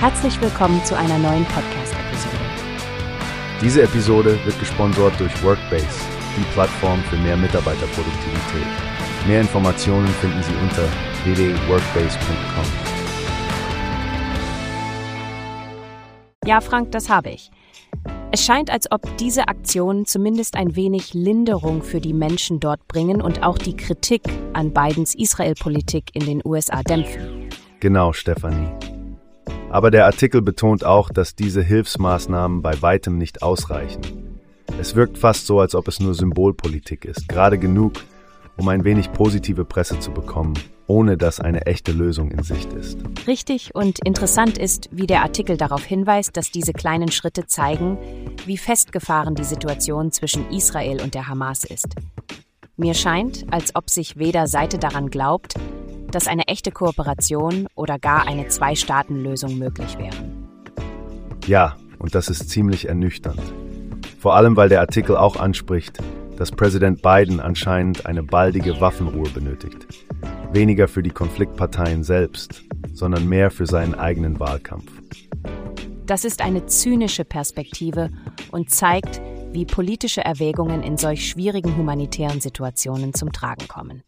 Herzlich willkommen zu einer neuen Podcast-Episode. Diese Episode wird gesponsert durch Workbase, die Plattform für mehr Mitarbeiterproduktivität. Mehr Informationen finden Sie unter www.workbase.com. Ja, Frank, das habe ich. Es scheint, als ob diese Aktionen zumindest ein wenig Linderung für die Menschen dort bringen und auch die Kritik an Bidens Israel-Politik in den USA dämpfen. Genau, Stefanie. Aber der Artikel betont auch, dass diese Hilfsmaßnahmen bei weitem nicht ausreichen. Es wirkt fast so, als ob es nur Symbolpolitik ist, gerade genug, um ein wenig positive Presse zu bekommen, ohne dass eine echte Lösung in Sicht ist. Richtig und interessant ist, wie der Artikel darauf hinweist, dass diese kleinen Schritte zeigen, wie festgefahren die Situation zwischen Israel und der Hamas ist. Mir scheint, als ob sich weder Seite daran glaubt, dass eine echte Kooperation oder gar eine Zwei-Staaten-Lösung möglich wäre. Ja, und das ist ziemlich ernüchternd. Vor allem, weil der Artikel auch anspricht, dass Präsident Biden anscheinend eine baldige Waffenruhe benötigt. Weniger für die Konfliktparteien selbst, sondern mehr für seinen eigenen Wahlkampf. Das ist eine zynische Perspektive und zeigt, wie politische Erwägungen in solch schwierigen humanitären Situationen zum Tragen kommen.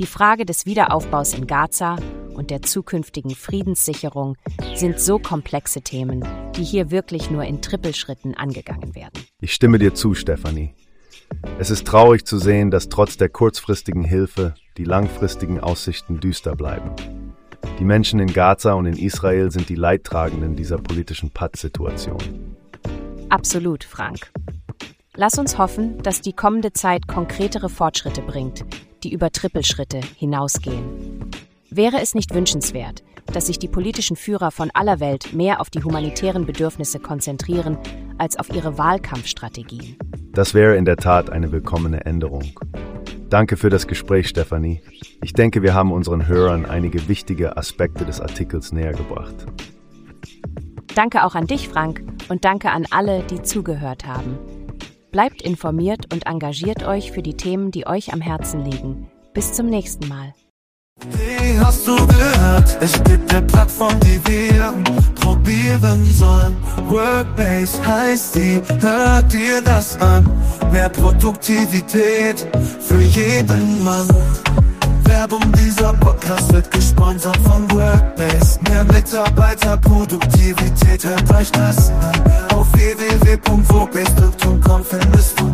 Die Frage des Wiederaufbaus in Gaza und der zukünftigen Friedenssicherung sind so komplexe Themen, die hier wirklich nur in Trippelschritten angegangen werden. Ich stimme dir zu, Stefanie. Es ist traurig zu sehen, dass trotz der kurzfristigen Hilfe die langfristigen Aussichten düster bleiben. Die Menschen in Gaza und in Israel sind die Leidtragenden dieser politischen Pattsituation. Absolut, Frank. Lass uns hoffen, dass die kommende Zeit konkretere Fortschritte bringt, die über Trippelschritte hinausgehen. Wäre es nicht wünschenswert, dass sich die politischen Führer von aller Welt mehr auf die humanitären Bedürfnisse konzentrieren als auf ihre Wahlkampfstrategien? Das wäre in der Tat eine willkommene Änderung. Danke für das Gespräch, Stefanie. Ich denke, wir haben unseren Hörern einige wichtige Aspekte des Artikels näher gebracht. Danke auch an dich, Frank, und danke an alle, die zugehört haben. Bleibt informiert und engagiert euch für die Themen, die euch am Herzen liegen. Bis zum nächsten Mal. Wie hast du gehört? Es gibt eine Plattform, die wir probieren sollen. Workbase heißt die, hört dir das an. Mehr Produktivität für jeden Mann. Werbung dieser Podcast wird gesponsert von Workbase. Mehr Mitarbeiterproduktivität, euch das an. Auf www.workbase.com findest du